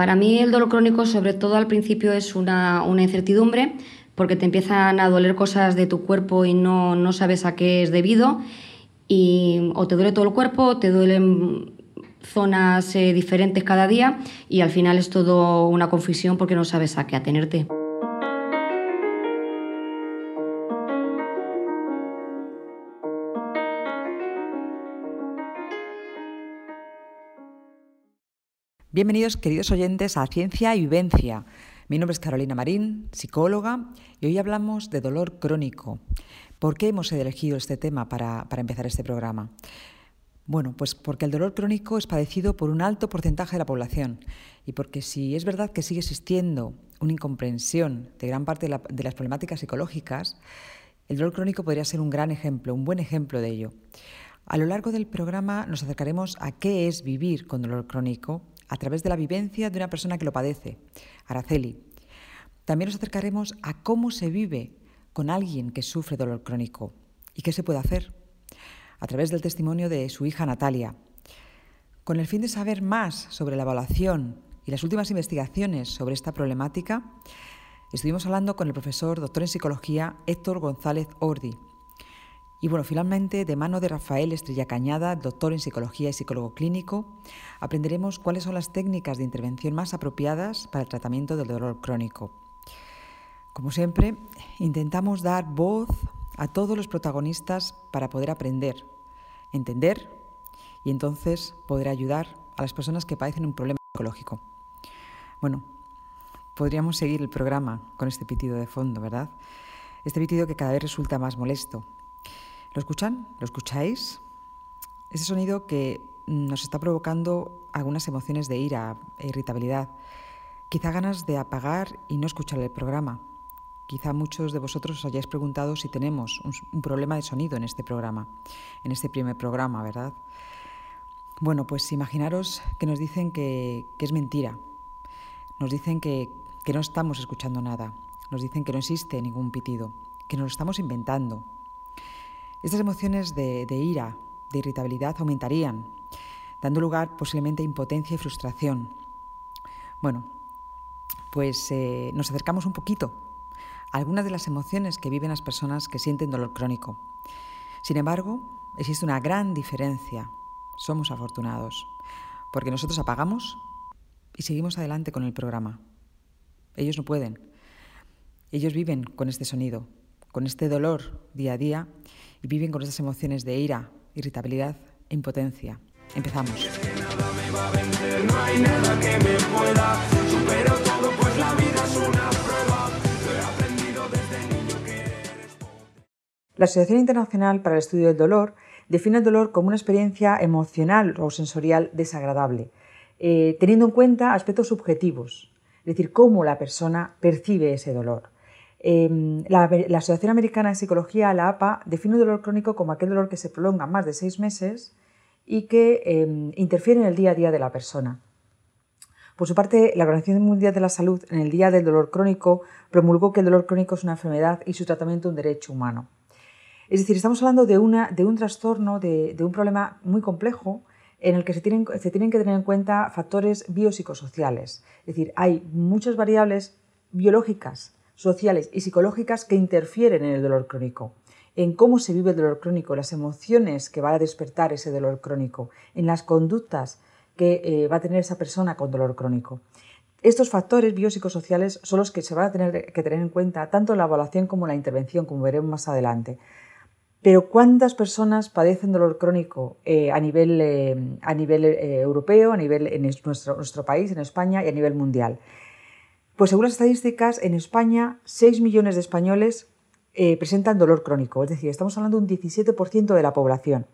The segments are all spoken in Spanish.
Para mí el dolor crónico, sobre todo al principio, es una, incertidumbre porque te empiezan a doler cosas de tu cuerpo y no, no sabes a qué es debido. Y o te duele todo el cuerpo, te duelen zonas eh, diferentes cada día y al final es todo una confusión porque no sabes a qué atenerte. Bienvenidos queridos oyentes a Ciencia y Vivencia. Mi nombre es Carolina Marín, psicóloga, y hoy hablamos de dolor crónico. ¿Por qué hemos elegido este tema para, para empezar este programa? Bueno, pues porque el dolor crónico es padecido por un alto porcentaje de la población y porque si es verdad que sigue existiendo una incomprensión de gran parte de, las problemáticas psicológicas, el dolor crónico podría ser un gran ejemplo, un buen ejemplo de ello. A lo largo del programa nos acercaremos a qué es vivir con dolor crónico a través de la vivencia de una persona que lo padece, Araceli. También nos acercaremos a cómo se vive con alguien que sufre dolor crónico y qué se puede hacer a través del testimonio de su hija Natalia. Con el fin de saber más sobre la evaluación y las últimas investigaciones sobre esta problemática, estuvimos hablando con el profesor doctor en psicología Héctor González Ordi. Y bueno, finalmente, de mano de Rafael Estrella Cañada, doctor en psicología y psicólogo clínico, aprenderemos cuáles son las técnicas de intervención más apropiadas para el tratamiento del dolor crónico. Como siempre, intentamos dar voz a todos los protagonistas para poder aprender, entender y entonces poder ayudar a las personas que padecen un problema psicológico. Bueno, podríamos seguir el programa con este pitido de fondo, ¿verdad? Este pitido que cada vez resulta más molesto. ¿Lo escuchan? ¿Lo escucháis? Ese sonido que nos está provocando algunas emociones de ira e irritabilidad, quizá ganas de apagar y no escuchar el programa. Quizá muchos de vosotros os hayáis preguntado si tenemos un, problema de sonido en este programa, en este primer programa, ¿verdad? Bueno, pues imaginaros que nos dicen que, es mentira. Nos dicen que, no estamos escuchando nada. Nos dicen que no existe ningún pitido, que nos lo estamos inventando. Estas emociones de, ira, de irritabilidad aumentarían, dando lugar posiblemente a impotencia y frustración. Bueno, pues eh, nos acercamos un poquito algunas de las emociones que viven las personas que sienten dolor crónico. Sin embargo, existe una gran diferencia. Somos afortunados, porque nosotros apagamos y seguimos adelante con el programa. Ellos no pueden. Ellos viven con este sonido, con este dolor día a día y viven con estas emociones de ira, irritabilidad e impotencia. Empezamos. La Asociación Internacional para el Estudio del Dolor define el dolor como una experiencia emocional o sensorial desagradable, eh, teniendo en cuenta aspectos subjetivos, es decir, cómo la persona percibe ese dolor. Em, la, Asociación Americana de Psicología, la APA, define el dolor crónico como aquel dolor que se prolonga más de seis meses y que em, interfiere en el día a día de la persona. Por su parte, la Organización Mundial de la Salud, en el Día del Dolor Crónico, promulgó que el dolor crónico es una enfermedad y su tratamiento un derecho humano. Es decir, estamos hablando de, un trastorno, de, un problema muy complejo en el que se tienen, que tener en cuenta factores biopsicosociales. Es decir, hay muchas variables biológicas, sociales y psicológicas que interfieren en el dolor crónico, en cómo se vive el dolor crónico, las emociones que va a despertar ese dolor crónico, en las conductas que eh, va a tener esa persona con dolor crónico. Estos factores biopsicosociales son los que se van a tener que tener en cuenta tanto en la evaluación como en la intervención, como veremos más adelante. Pero ¿cuántas personas padecen dolor crónico eh, a nivel, eh, a nivel europeo, a nivel en nuestro, nuestro país, en España y a nivel mundial? Pues según las estadísticas, en España 6 millones de españoles presentan dolor crónico, es decir, estamos hablando de un 17% de la población.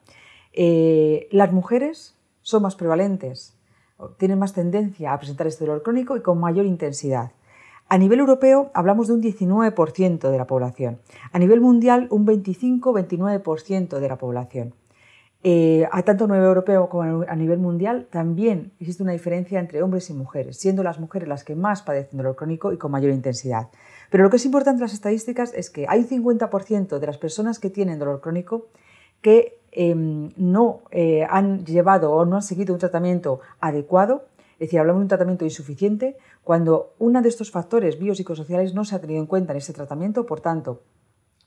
las mujeres son más prevalentes, tienen más tendencia a presentar este dolor crónico y con mayor intensidad. A nivel europeo hablamos de un 19% de la población. A nivel mundial un 25-29% de la población. Eh, a tanto a nivel europeo como a nivel mundial también existe una diferencia entre hombres y mujeres, siendo las mujeres las que más padecen dolor crónico y con mayor intensidad. Pero lo que es importante en las estadísticas es que hay un 50% de las personas que tienen dolor crónico que em, no eh, han llevado o no han seguido un tratamiento adecuado Es decir, hablamos de un tratamiento insuficiente cuando uno de estos factores biopsicosociales no se ha tenido en cuenta en ese tratamiento, por tanto,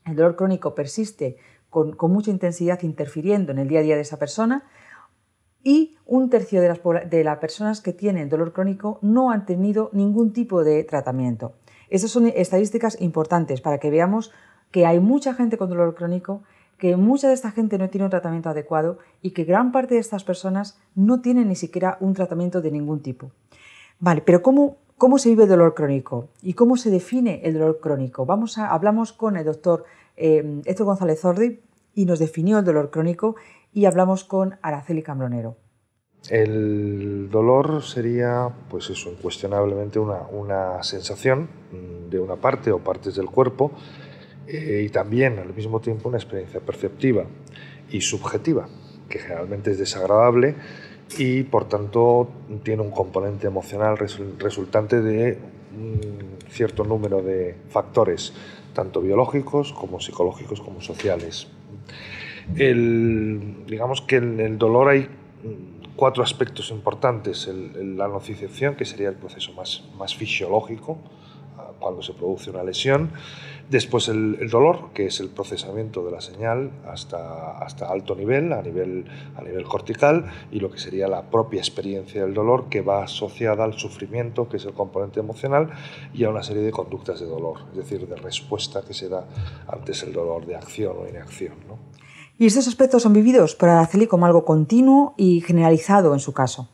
el dolor crónico persiste con, mucha intensidad interfiriendo en el día a día de esa persona y un tercio de las, de las personas que tienen dolor crónico no han tenido ningún tipo de tratamiento. Estas son estadísticas importantes para que veamos que hay mucha gente con dolor crónico, que mucha de esta gente no tiene un tratamiento adecuado y que gran parte de estas personas no tienen ni siquiera un tratamiento de ningún tipo. Vale, pero ¿cómo, cómo se vive el dolor crónico y cómo se define el dolor crónico? Vamos a, hablamos con el doctor eh, Héctor González Zordi y nos definió el dolor crónico y hablamos con Araceli Cambronero. El dolor sería, pues eso, incuestionablemente una, sensación de una parte o partes del cuerpo eh, y también al mismo tiempo una experiencia perceptiva y subjetiva, que generalmente es desagradable y por tanto tiene un componente emocional resultante de un cierto número de factores, tanto biológicos como psicológicos como sociales. digamos que en el dolor hay cuatro aspectos importantes. la nocicepción, que sería el proceso más, más fisiológico, cuando se produce una lesión. Después el, dolor, que es el procesamiento de la señal hasta, hasta alto nivel a, nivel, a nivel cortical, y lo que sería la propia experiencia del dolor, que va asociada al sufrimiento, que es el componente emocional, y a una serie de conductas de dolor, es decir, de respuesta que se da antes el dolor, de acción o inacción. ¿no? Y estos aspectos son vividos por Araceli como algo continuo y generalizado en su caso.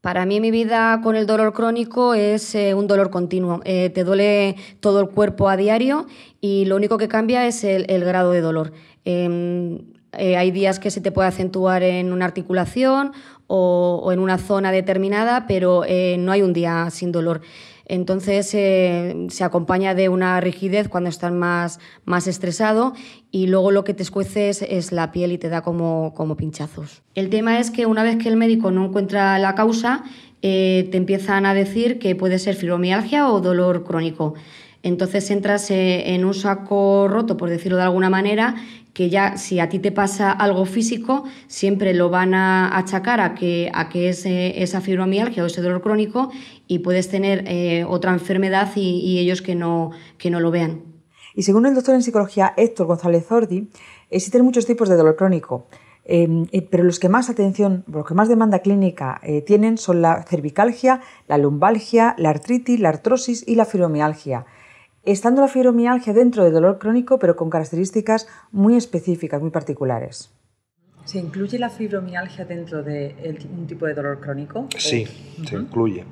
Para mí mi vida con el dolor crónico es eh, un dolor continuo. Eh, te duele todo el cuerpo a diario y lo único que cambia es el, grado de dolor. Em, eh, hay días que se te puede acentuar en una articulación o, o en una zona determinada, pero no hay un día sin dolor. Entonces eh, se acompaña de una rigidez cuando estás más, más estresado y luego lo que te escuece es, la piel y te da como, como, pinchazos. El tema es que una vez que el médico no encuentra la causa, eh, te empiezan a decir que puede ser fibromialgia o dolor crónico. Entonces entras eh, en un saco roto, por decirlo de alguna manera, que ya si a ti te pasa algo físico, siempre lo van a achacar a que, a que es esa fibromialgia o ese dolor crónico y puedes tener eh, otra enfermedad y, ellos que no, que no lo vean. Y según el doctor en psicología Héctor González Zordi, existen muchos tipos de dolor crónico. Eh, pero los que más atención, los que más demanda clínica eh, tienen son la cervicalgia, la lumbalgia, la artritis, la artrosis y la fibromialgia estando la fibromialgia dentro del dolor crónico, pero con características muy específicas, muy particulares. ¿Se incluye la fibromialgia dentro de un tipo de dolor crónico? Sí, se incluye.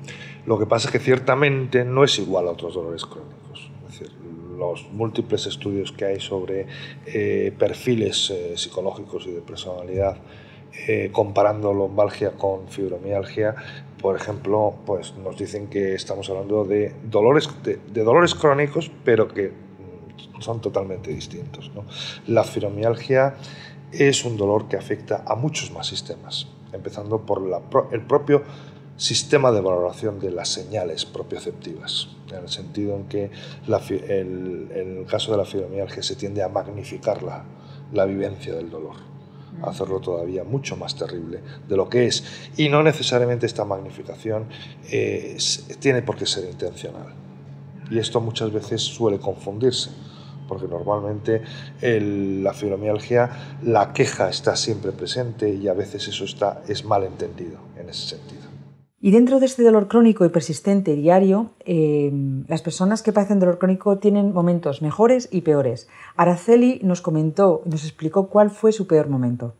Lo que pasa es que ciertamente no es igual a otros dolores crónicos. Es decir, los múltiples estudios que hay sobre eh, perfiles eh, psicológicos y de personalidad eh, comparando lumbalgia con fibromialgia, por ejemplo, pues nos dicen que estamos hablando de dolores, de, dolores crónicos, pero que mm, son totalmente distintos. La fibromialgia es un dolor que afecta a muchos más sistemas, empezando por el propio sistema de valoración de las señales propioceptivas, en el sentido en que en el caso de la fibromialgia se tiende a magnificar la vivencia del dolor hacerlo todavía mucho más terrible de lo que es. Y no necesariamente esta magnificación eh, tiene por qué ser intencional. Y esto muchas veces suele confundirse, porque normalmente la fibromialgia, la queja está siempre presente y a veces eso está, es mal entendido en ese sentido. Y dentro de este dolor crónico y persistente diario, eh, las personas que padecen dolor crónico tienen momentos mejores y peores. Araceli nos comentó, nos explicó cuál fue su peor momento.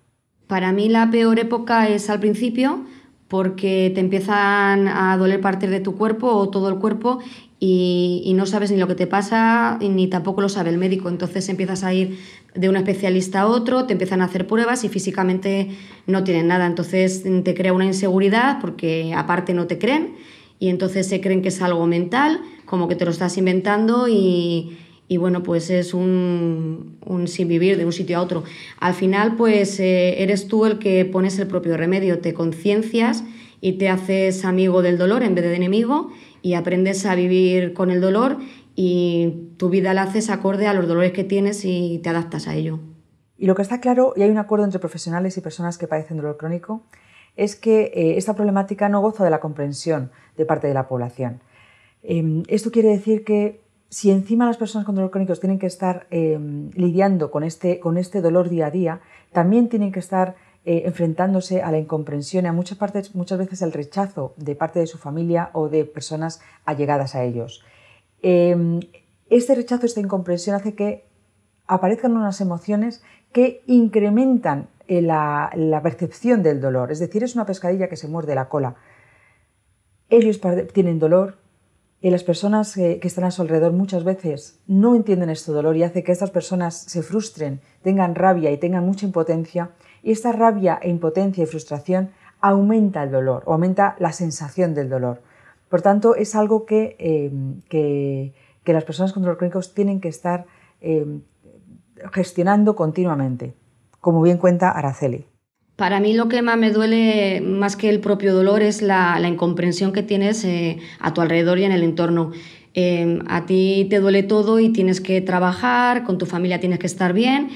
Para mí la peor época es al principio, porque te empiezan a doler partes de tu cuerpo o todo el cuerpo y, no sabes ni lo que te pasa ni tampoco lo sabe el médico. Entonces empiezas a ir de un especialista a otro, te empiezan a hacer pruebas y físicamente no tienen nada. Entonces te crea una inseguridad porque aparte no te creen y entonces se creen que es algo mental, como que te lo estás inventando y, bueno, pues es un, un, sin vivir de un sitio a otro. Al final, pues eh, eres tú el que pones el propio remedio, te conciencias y te haces amigo del dolor en vez de enemigo y aprendes a vivir con el dolor y tu vida la haces acorde a los dolores que tienes y te adaptas a ello. Y lo que está claro, y hay un acuerdo entre profesionales y personas que padecen dolor crónico, es que eh, esta problemática no goza de la comprensión de parte de la población. Em, esto quiere decir que si encima las personas con dolor crónico tienen que estar em, lidiando con este, con este dolor día a día, también tienen que estar eh, enfrentándose a la incomprensión y a muchas, partes, muchas veces el rechazo de parte de su familia o de personas allegadas a ellos. Em, este rechazo, esta incomprensión hace que aparezcan unas emociones que incrementan eh, la, percepción del dolor. Es decir, es una pescadilla que se muerde la cola. Ellos tienen dolor y las personas que, que están a su alrededor muchas veces no entienden este dolor y hace que estas personas se frustren, tengan rabia y tengan mucha impotencia. Y esta rabia e impotencia y frustración aumenta el dolor o aumenta la sensación del dolor. Por tanto, es algo que, eh, las personas con dolor crónico tienen que estar eh, gestionando continuamente, como bien cuenta Araceli. Para mí lo que más me duele, más que el propio dolor, es la, incomprensión que tienes eh, a tu alrededor y en el entorno. a ti te duele todo y tienes que trabajar, con tu familia tienes que estar bien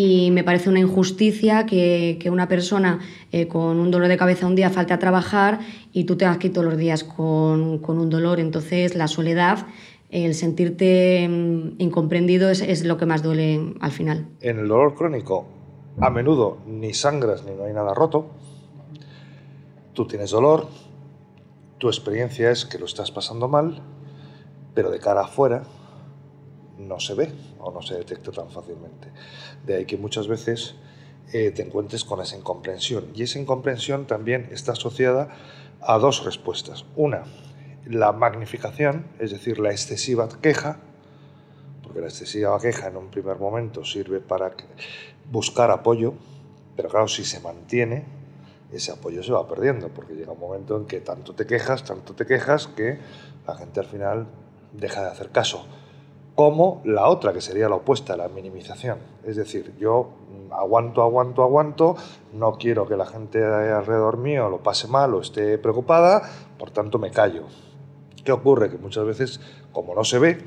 y me parece una injusticia que, una persona eh, con un dolor de cabeza un día falte a trabajar y tú te vas aquí los días con, un dolor. Entonces la soledad, el sentirte mm, incomprendido es, lo que más duele al final. En el dolor crónico, a menudo ni sangras ni no hay nada roto. Tú tienes dolor, tu experiencia es que lo estás pasando mal, pero de cara afuera no se ve o no se detecta tan fácilmente. De ahí que muchas veces eh, te encuentres con esa incomprensión. Y esa incomprensión también está asociada a dos respuestas. Una, la magnificación, es decir, la excesiva queja, porque la excesiva queja en un primer momento sirve para buscar apoyo, pero claro, si se mantiene, ese apoyo se va perdiendo, porque llega un momento en que tanto te quejas, tanto te quejas, que la gente al final deja de hacer caso como la otra, que sería la opuesta, la minimización. Es decir, yo aguanto, aguanto, aguanto, no quiero que la gente alrededor mío lo pase mal o esté preocupada, por tanto me callo. ¿Qué ocurre? Que muchas veces, como no se ve,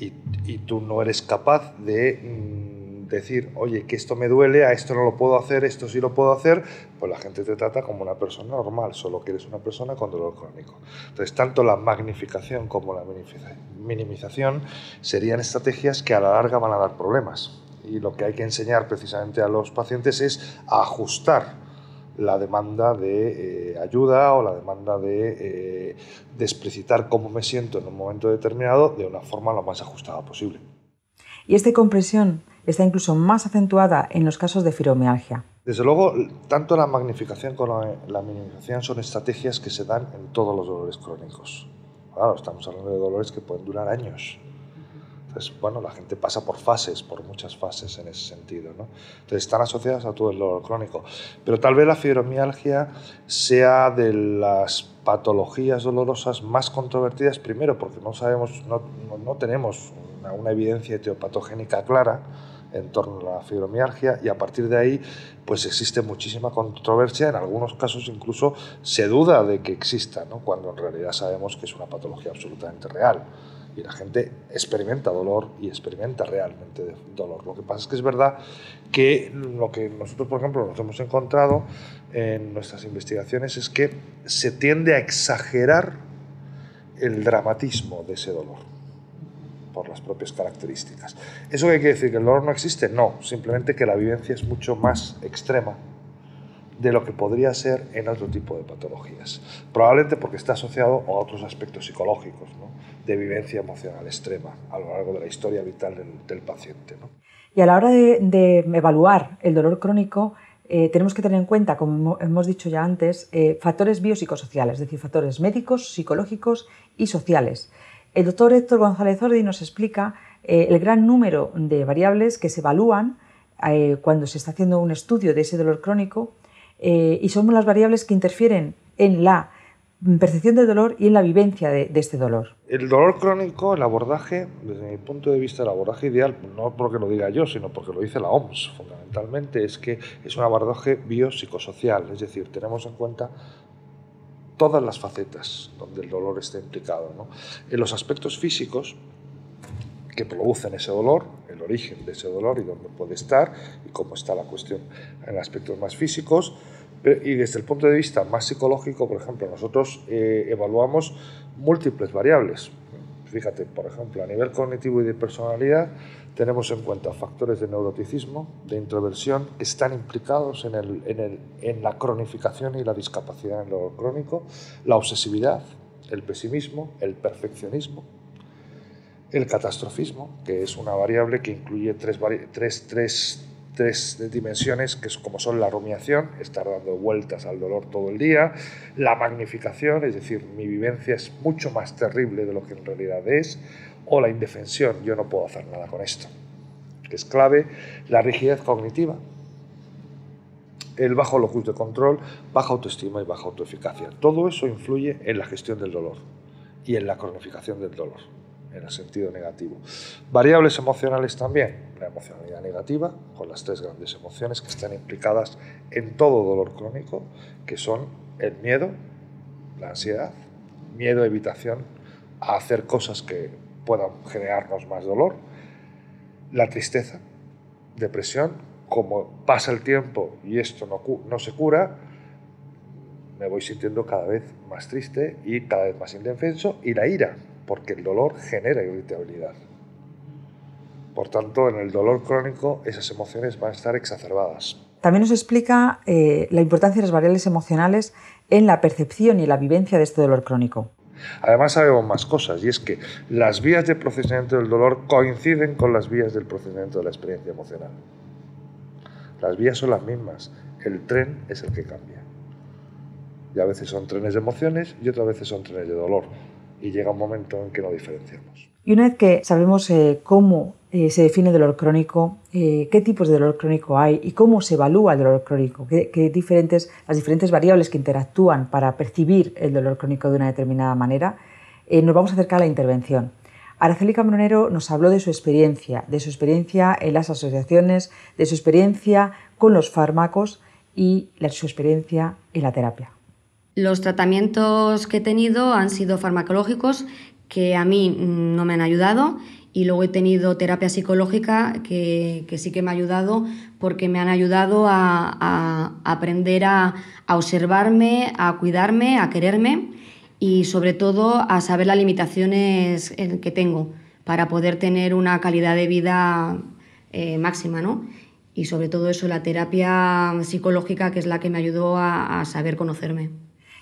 y, tú no eres capaz de mm, decir, oye, que esto me duele, a esto no lo puedo hacer, esto sí lo puedo hacer, pues la gente te trata como una persona normal, solo que eres una persona con dolor crónico. Entonces, tanto la magnificación como la minimización serían estrategias que a la larga van a dar problemas. Y lo que hay que enseñar precisamente a los pacientes es a ajustar la demanda de eh, ayuda o la demanda de, eh, de explicitar cómo me siento en un momento determinado de una forma lo más ajustada posible. Y esta compresión está incluso más acentuada en los casos de fibromialgia. Desde luego, tanto la magnificación como la minimización son estrategias que se dan en todos los dolores crónicos. Claro, estamos hablando de dolores que pueden durar años. Entonces, bueno, la gente pasa por fases, por muchas fases en ese sentido. ¿no? Entonces, están asociadas a todo el dolor crónico. Pero tal vez la fibromialgia sea de las patologías dolorosas más controvertidas, primero porque no sabemos, no, tenemos una, evidencia etiopatogénica clara, en torno a la fibromialgia y a partir de ahí pues existe muchísima controversia, en algunos casos incluso se duda de que exista, cuando en realidad sabemos que es una patología absolutamente real y la gente experimenta dolor y experimenta realmente dolor. Lo que pasa es que es verdad que lo que nosotros, por ejemplo, nos hemos encontrado en nuestras investigaciones es que se tiende a exagerar el dramatismo de ese dolor por las propias características. ¿Eso qué quiere decir? ¿Que el dolor no existe? No, simplemente que la vivencia es mucho más extrema de lo que podría ser en otro tipo de patologías. Probablemente porque está asociado a otros aspectos psicológicos, ¿no? De vivencia emocional extrema a lo largo de la historia vital del, paciente. ¿no? Y a la hora de, evaluar el dolor crónico, eh, tenemos que tener en cuenta, como hemos dicho ya antes, eh, factores biopsicosociales, es decir, factores médicos, psicológicos y sociales. El doctor Héctor González Ordi nos explica eh, el gran número de variables que se evalúan cuando se está haciendo un estudio de ese dolor crónico y son las variables que interfieren en la percepción del dolor y en la vivencia de, este dolor. El dolor crónico, el abordaje, desde mi punto de vista, el abordaje ideal, no porque lo diga yo, sino porque lo dice la OMS, fundamentalmente, es que es un abordaje biopsicosocial, es decir, tenemos en cuenta todas las facetas donde el dolor está implicado. En los aspectos físicos que producen ese dolor, el origen de ese dolor y dónde puede estar y cómo está la cuestión en aspectos más físicos, y desde el punto de vista más psicológico, por ejemplo, nosotros eh, evaluamos múltiples variables. Fíjate, por ejemplo, a nivel cognitivo y de personalidad, tenemos en cuenta factores de neuroticismo, de introversión, que están implicados en, el, en, el, en la cronificación y la discapacidad en lo crónico, la obsesividad, el pesimismo, el perfeccionismo, el catastrofismo, que es una variable que incluye tres, tres, tres, tres dimensiones, que es como son la rumiación, estar dando vueltas al dolor todo el día, la magnificación, es decir, mi vivencia es mucho más terrible de lo que en realidad es, o la indefensión, yo no puedo hacer nada con esto, que es clave, la rigidez cognitiva, el bajo locus de control, baja autoestima y baja autoeficacia. Todo eso influye en la gestión del dolor y en la cronificación del dolor, en el sentido negativo. Variables emocionales también, la emocionalidad negativa, con las tres grandes emociones que están implicadas en todo dolor crónico, que son el miedo, la ansiedad, miedo, evitación a hacer cosas que puedan generarnos más dolor, la tristeza, depresión, como pasa el tiempo y esto no, no se cura, me voy sintiendo cada vez más triste y cada vez más indefenso, y la ira, porque el dolor genera irritabilidad. Por tanto, en el dolor crónico esas emociones van a estar exacerbadas. También nos explica eh, la importancia de las variables emocionales en la percepción y la vivencia de este dolor crónico. Además sabemos más cosas y es que las vías de procesamiento del dolor coinciden con las vías del procesamiento de la experiencia emocional. Las vías son las mismas, el tren es el que cambia. Y a veces son trenes de emociones y otras veces son trenes de dolor. Y llega un momento en que no diferenciamos. Y una vez que sabemos eh, cómo eh, se define el dolor crónico, eh, qué tipos de dolor crónico hay y cómo se evalúa el dolor crónico, qué, diferentes, las diferentes variables que interactúan para percibir el dolor crónico de una determinada manera, nos vamos a acercar a la intervención. Araceli Cambronero nos habló de su experiencia, de su experiencia en las asociaciones, de su experiencia con los fármacos y de su experiencia en la terapia. Los tratamientos que he tenido han sido farmacológicos que a mí no me han ayudado y luego he tenido terapia psicológica que, sí que me ha ayudado porque me han ayudado a, aprender a, observarme, a cuidarme, a quererme y sobre todo a saber las limitaciones que tengo para poder tener una calidad de vida eh, máxima, ¿no? Y sobre todo eso, la terapia psicológica que es la que me ayudó a, saber conocerme.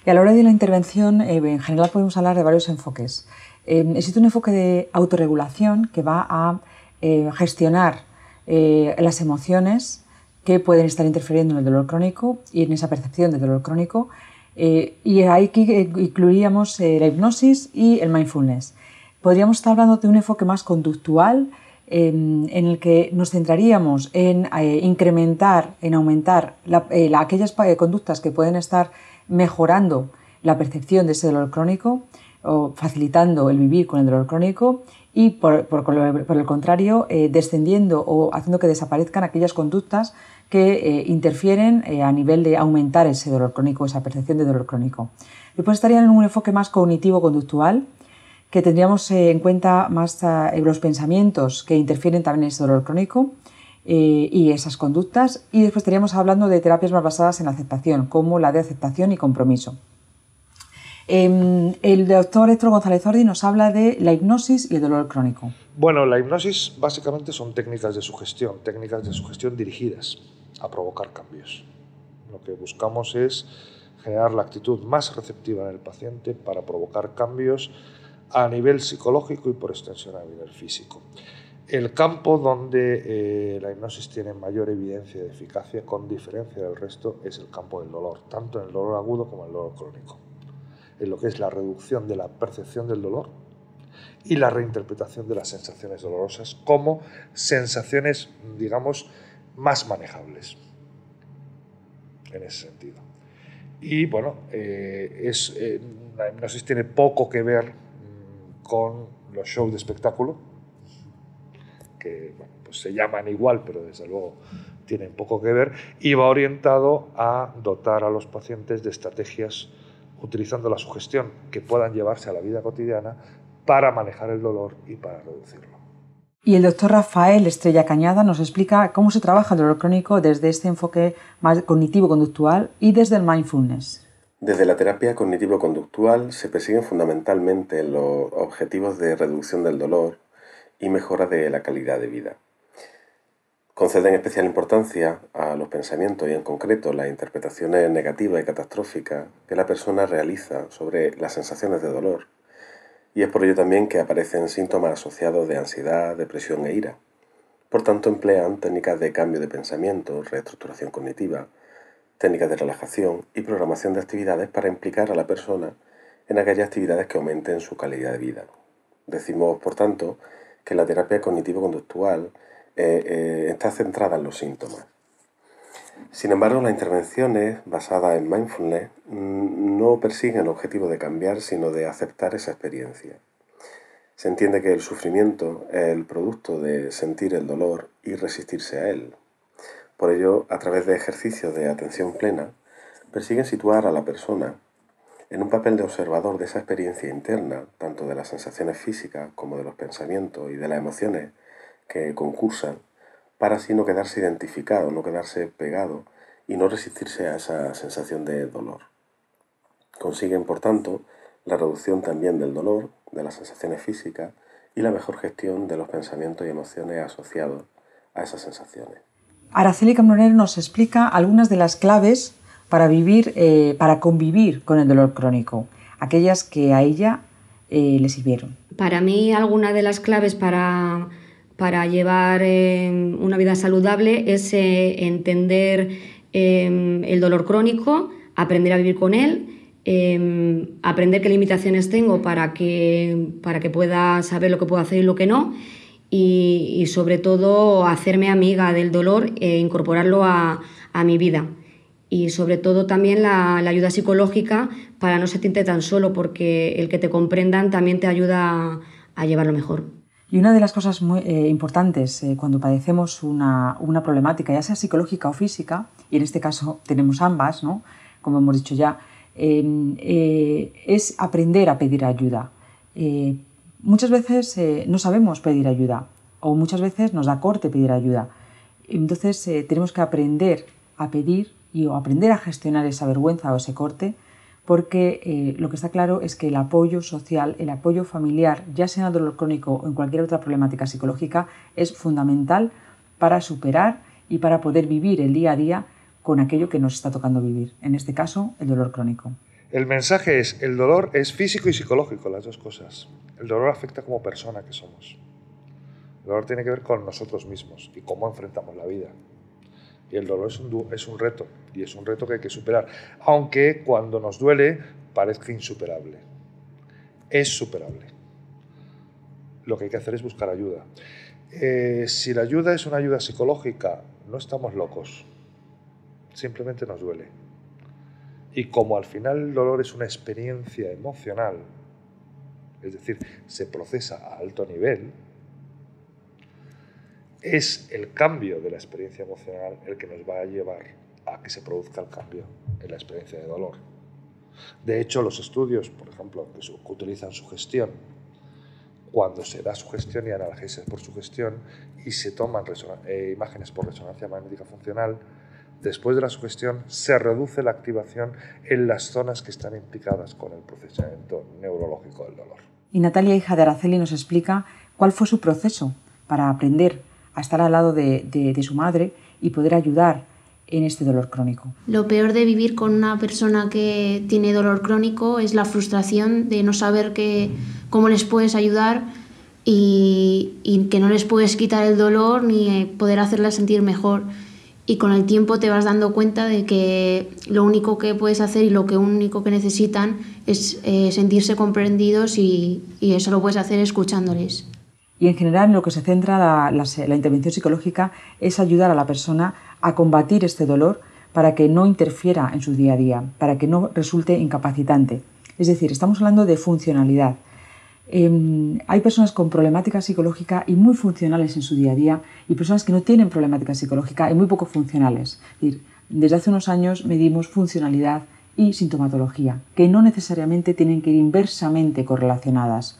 Y a la hora de la intervención, eh, en general podemos hablar de varios enfoques. Em, existe un enfoque de autorregulación que va a eh, gestionar eh, las emociones que pueden estar interfiriendo en el dolor crónico y en esa percepción del dolor crónico. Eh, y ahí incluiríamos la hipnosis y el mindfulness. Podríamos estar hablando de un enfoque más conductual em, en el que nos centraríamos en incrementar, en aumentar aquellas conductas que pueden estar mejorando la percepción de ese dolor crónico o facilitando el vivir con el dolor crónico y por, el contrario eh, descendiendo o haciendo que desaparezcan aquellas conductas que eh, interfieren eh, a nivel de aumentar ese dolor crónico, esa percepción de dolor crónico. Después estarían en un enfoque más cognitivo-conductual, que tendríamos en cuenta más los pensamientos que interfieren también en ese dolor crónico y esas conductas. Y después estaríamos hablando de terapias más basadas en aceptación, como la de aceptación y compromiso. Em, el doctor Héctor González Ordi nos habla de la hipnosis y el dolor crónico. Bueno, la hipnosis básicamente son técnicas de sugestión, técnicas de sugestión dirigidas a provocar cambios. Lo que buscamos es generar la actitud más receptiva en el paciente para provocar cambios a nivel psicológico y por extensión a nivel físico. El campo donde eh, la hipnosis tiene mayor evidencia de eficacia, con diferencia del resto, es el campo del dolor, tanto en el dolor agudo como en el dolor crónico en lo que es la reducción de la percepción del dolor y la reinterpretación de las sensaciones dolorosas como sensaciones, digamos, más manejables en ese sentido. Y bueno, eh, eh, la hipnosis tiene poco que ver mm, con los shows de espectáculo, que pues se llaman igual, pero desde luego tienen poco que ver, y va orientado a dotar a los pacientes de estrategias utilizando la sugestión que puedan llevarse a la vida cotidiana para manejar el dolor y para reducirlo. Y el doctor Rafael Estrella Cañada nos explica cómo se trabaja el dolor crónico desde este enfoque más cognitivo-conductual y desde el mindfulness. Desde la terapia cognitivo-conductual se persiguen fundamentalmente los objetivos de reducción del dolor y mejora de la calidad de vida. Conceden especial importancia a los pensamientos y en concreto las interpretaciones negativas y catastróficas que la persona realiza sobre las sensaciones de dolor. Y es por ello también que aparecen síntomas asociados de ansiedad, depresión e ira. Por tanto, emplean técnicas de cambio de pensamiento, reestructuración cognitiva, técnicas de relajación y programación de actividades para implicar a la persona en aquellas actividades que aumenten su calidad de vida. Decimos, por tanto, que la terapia cognitivo-conductual eh, eh, está centrada en los síntomas. Sin embargo, las intervenciones basadas en mindfulness mm, no persiguen el objetivo de cambiar, sino de aceptar esa experiencia. Se entiende que el sufrimiento es el producto de sentir el dolor y resistirse a él. Por ello, a través de ejercicios de atención plena, persiguen situar a la persona en un papel de observador de esa experiencia interna, tanto de las sensaciones físicas como de los pensamientos y de las emociones que concursan, para así no quedarse identificado, no quedarse pegado y no resistirse a esa sensación de dolor. Consiguen, por tanto, la reducción también del dolor, de las sensaciones físicas y la mejor gestión de los pensamientos y emociones asociados a esas sensaciones. Araceli Camronero nos explica algunas de las claves para vivir, eh, para convivir con el dolor crónico, aquellas que a ella eh, le sirvieron. Para mí, alguna de las claves para, para llevar eh, una vida saludable es entender el dolor crónico, aprender a vivir con él, aprender qué limitaciones tengo para que, para que pueda saber lo que puedo hacer y lo que no y, sobre todo hacerme amiga del dolor e incorporarlo a, mi vida. Y sobre todo también la, ayuda psicológica para no sentirte tan solo, porque el que te comprendan también te ayuda a, llevarlo mejor. Y una de las cosas muy eh, importantes eh, cuando padecemos una, problemática, ya sea psicológica o física, y en este caso tenemos ambas, ¿no? como hemos dicho ya, em, eh, es aprender a pedir ayuda. Muchas veces no sabemos pedir ayuda o muchas veces nos da corte pedir ayuda. Entonces tenemos que aprender a pedir y o aprender a gestionar esa vergüenza o ese corte porque eh, lo que está claro es que el apoyo social, el apoyo familiar, ya sea en el dolor crónico o en cualquier otra problemática psicológica, es fundamental para superar y para poder vivir el día a día con aquello que nos está tocando vivir, en este caso el dolor crónico. El mensaje es, el dolor es físico y psicológico, las dos cosas. El dolor afecta como persona que somos. El dolor tiene que ver con nosotros mismos y cómo enfrentamos la vida. Y el dolor es un, es un reto, y es un reto que hay que superar, aunque cuando nos duele parezca insuperable. Es superable. Lo que hay que hacer es buscar ayuda. Eh, si la ayuda es una ayuda psicológica, no estamos locos, simplemente nos duele. Y como al final el dolor es una experiencia emocional, es decir, se procesa a alto nivel, es el cambio de la experiencia emocional el que nos va a llevar a que se produzca el cambio en la experiencia de dolor. De hecho, los estudios, por ejemplo, que, utilizan sugestión, cuando se da sugestión y analgesia por sugestión y se toman eh, imágenes por resonancia magnética funcional, después de la sugestión se reduce la activación en las zonas que están implicadas con el procesamiento neurológico del dolor. Y Natalia, hija de Araceli, nos explica cuál fue su proceso para aprender a estar al lado de, su madre y poder ayudar en este dolor crónico. Lo peor de vivir con una persona que tiene dolor crónico es la frustración de no saber cómo les puedes ayudar y, que no les puedes quitar el dolor ni poder hacerla sentir mejor. Y con el tiempo te vas dando cuenta de que lo único que puedes hacer y lo que único que necesitan es eh, sentirse comprendidos y, eso lo puedes hacer escuchándoles. Y en general en lo que se centra la, intervención psicológica es ayudar a la persona a combatir este dolor para que no interfiera en su día a día, para que no resulte incapacitante. Es decir, estamos hablando de funcionalidad. Em, hay personas con problemática psicológica y muy funcionales en su día a día y personas que no tienen problemática psicológica y muy poco funcionales. Es decir, desde hace unos años medimos funcionalidad y sintomatología, que no necesariamente tienen que ir inversamente correlacionadas.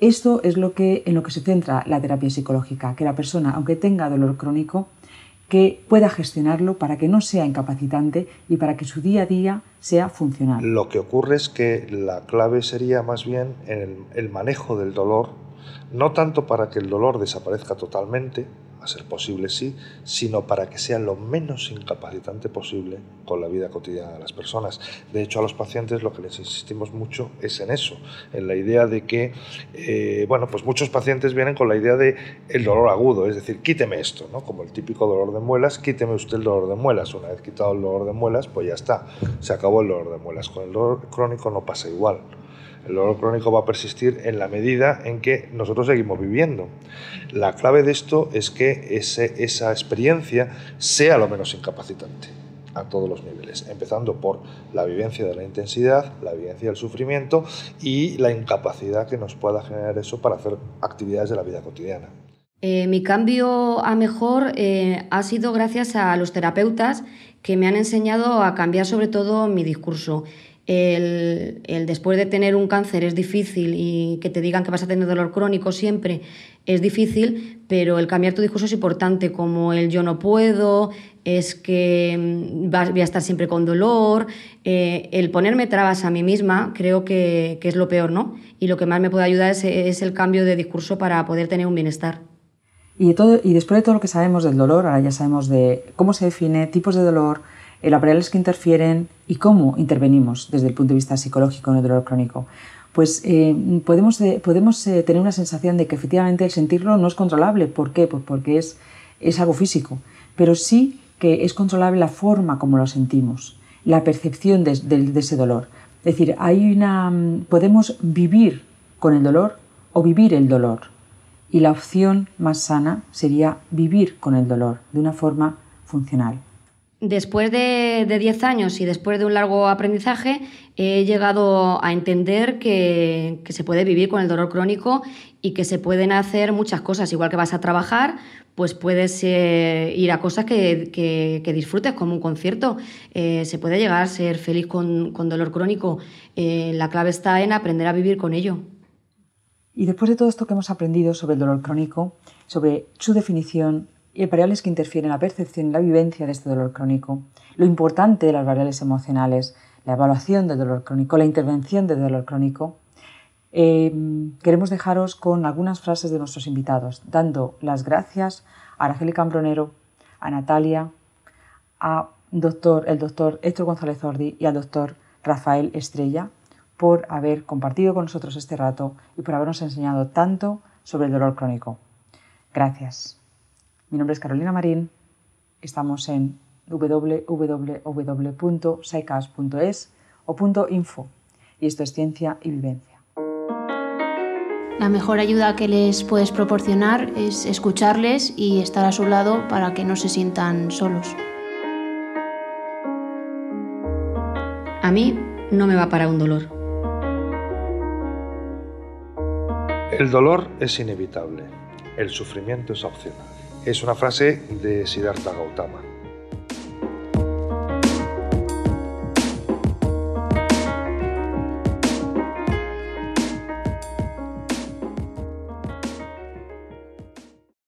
Esto es lo que, en lo que se centra la terapia psicológica, que la persona, aunque tenga dolor crónico, que pueda gestionarlo para que no sea incapacitante y para que su día a día sea funcional. Lo que ocurre es que la clave sería más bien en el manejo del dolor, no tanto para que el dolor desaparezca totalmente, ser posible sí, sino para que sea lo menos incapacitante posible con la vida cotidiana de las personas. De hecho, a los pacientes lo que les insistimos mucho es en eso, en la idea de que, eh, bueno, pues muchos pacientes vienen con la idea de el dolor agudo, es decir, quíteme esto, ¿no? Como el típico dolor de muelas, quíteme usted el dolor de muelas. Una vez quitado el dolor de muelas, pues ya está, se acabó el dolor de muelas. Con el dolor crónico no pasa igual. El dolor crónico va a persistir en la medida en que nosotros seguimos viviendo. La clave de esto es que esa experiencia sea lo menos incapacitante a todos los niveles, empezando por la vivencia de la intensidad, la vivencia del sufrimiento y la incapacidad que nos pueda generar eso para hacer actividades de la vida cotidiana. Eh, mi cambio a mejor eh, ha sido gracias a los terapeutas que me han enseñado a cambiar sobre todo mi discurso el, después de tener un cáncer es difícil y que te digan que vas a tener dolor crónico siempre es difícil, pero el cambiar tu discurso es importante, como el yo no puedo, es que mm, voy a estar siempre con dolor, eh, el ponerme trabas a mí misma creo que, es lo peor, ¿no? Y lo que más me puede ayudar es, es, el cambio de discurso para poder tener un bienestar. Y, todo, y después de todo lo que sabemos del dolor, ahora ya sabemos de cómo se define, tipos de dolor, las variables que interfieren y cómo intervenimos desde el punto de vista psicológico en el dolor crónico. Pues eh, podemos, eh, podemos eh, tener una sensación de que efectivamente el sentirlo no es controlable. ¿Por qué? Pues porque es, es algo físico, pero sí que es controlable la forma como lo sentimos, la percepción de, de ese dolor. Es decir, hay una, podemos vivir con el dolor o vivir el dolor. Y la opción más sana sería vivir con el dolor de una forma funcional. Después de 10 años y después de un largo aprendizaje, he llegado a entender que, se puede vivir con el dolor crónico y que se pueden hacer muchas cosas. Igual que vas a trabajar, pues puedes eh, ir a cosas que, disfrutes, como un concierto. Eh, se puede llegar a ser feliz con, dolor crónico. Eh, la clave está en aprender a vivir con ello. Y después de todo esto que hemos aprendido sobre el dolor crónico, sobre su definición, y variables que interfieren en la percepción y la vivencia de este dolor crónico, lo importante de las variables emocionales, la evaluación del dolor crónico, la intervención del dolor crónico, eh, queremos dejaros con algunas frases de nuestros invitados, dando las gracias a Araceli Cambronero, a Natalia, a el doctor Héctor González Ordi y al doctor Rafael Estrella por haber compartido con nosotros este rato y por habernos enseñado tanto sobre el dolor crónico. Gracias. Mi nombre es Carolina Marín. Estamos en www.saicas.es o .info y esto es Ciencia y Vivencia. La mejor ayuda que les puedes proporcionar es escucharles y estar a su lado para que no se sientan solos. A mí no me va para un dolor. El dolor es inevitable, el sufrimiento es opcional. Es una frase de Siddhartha Gautama.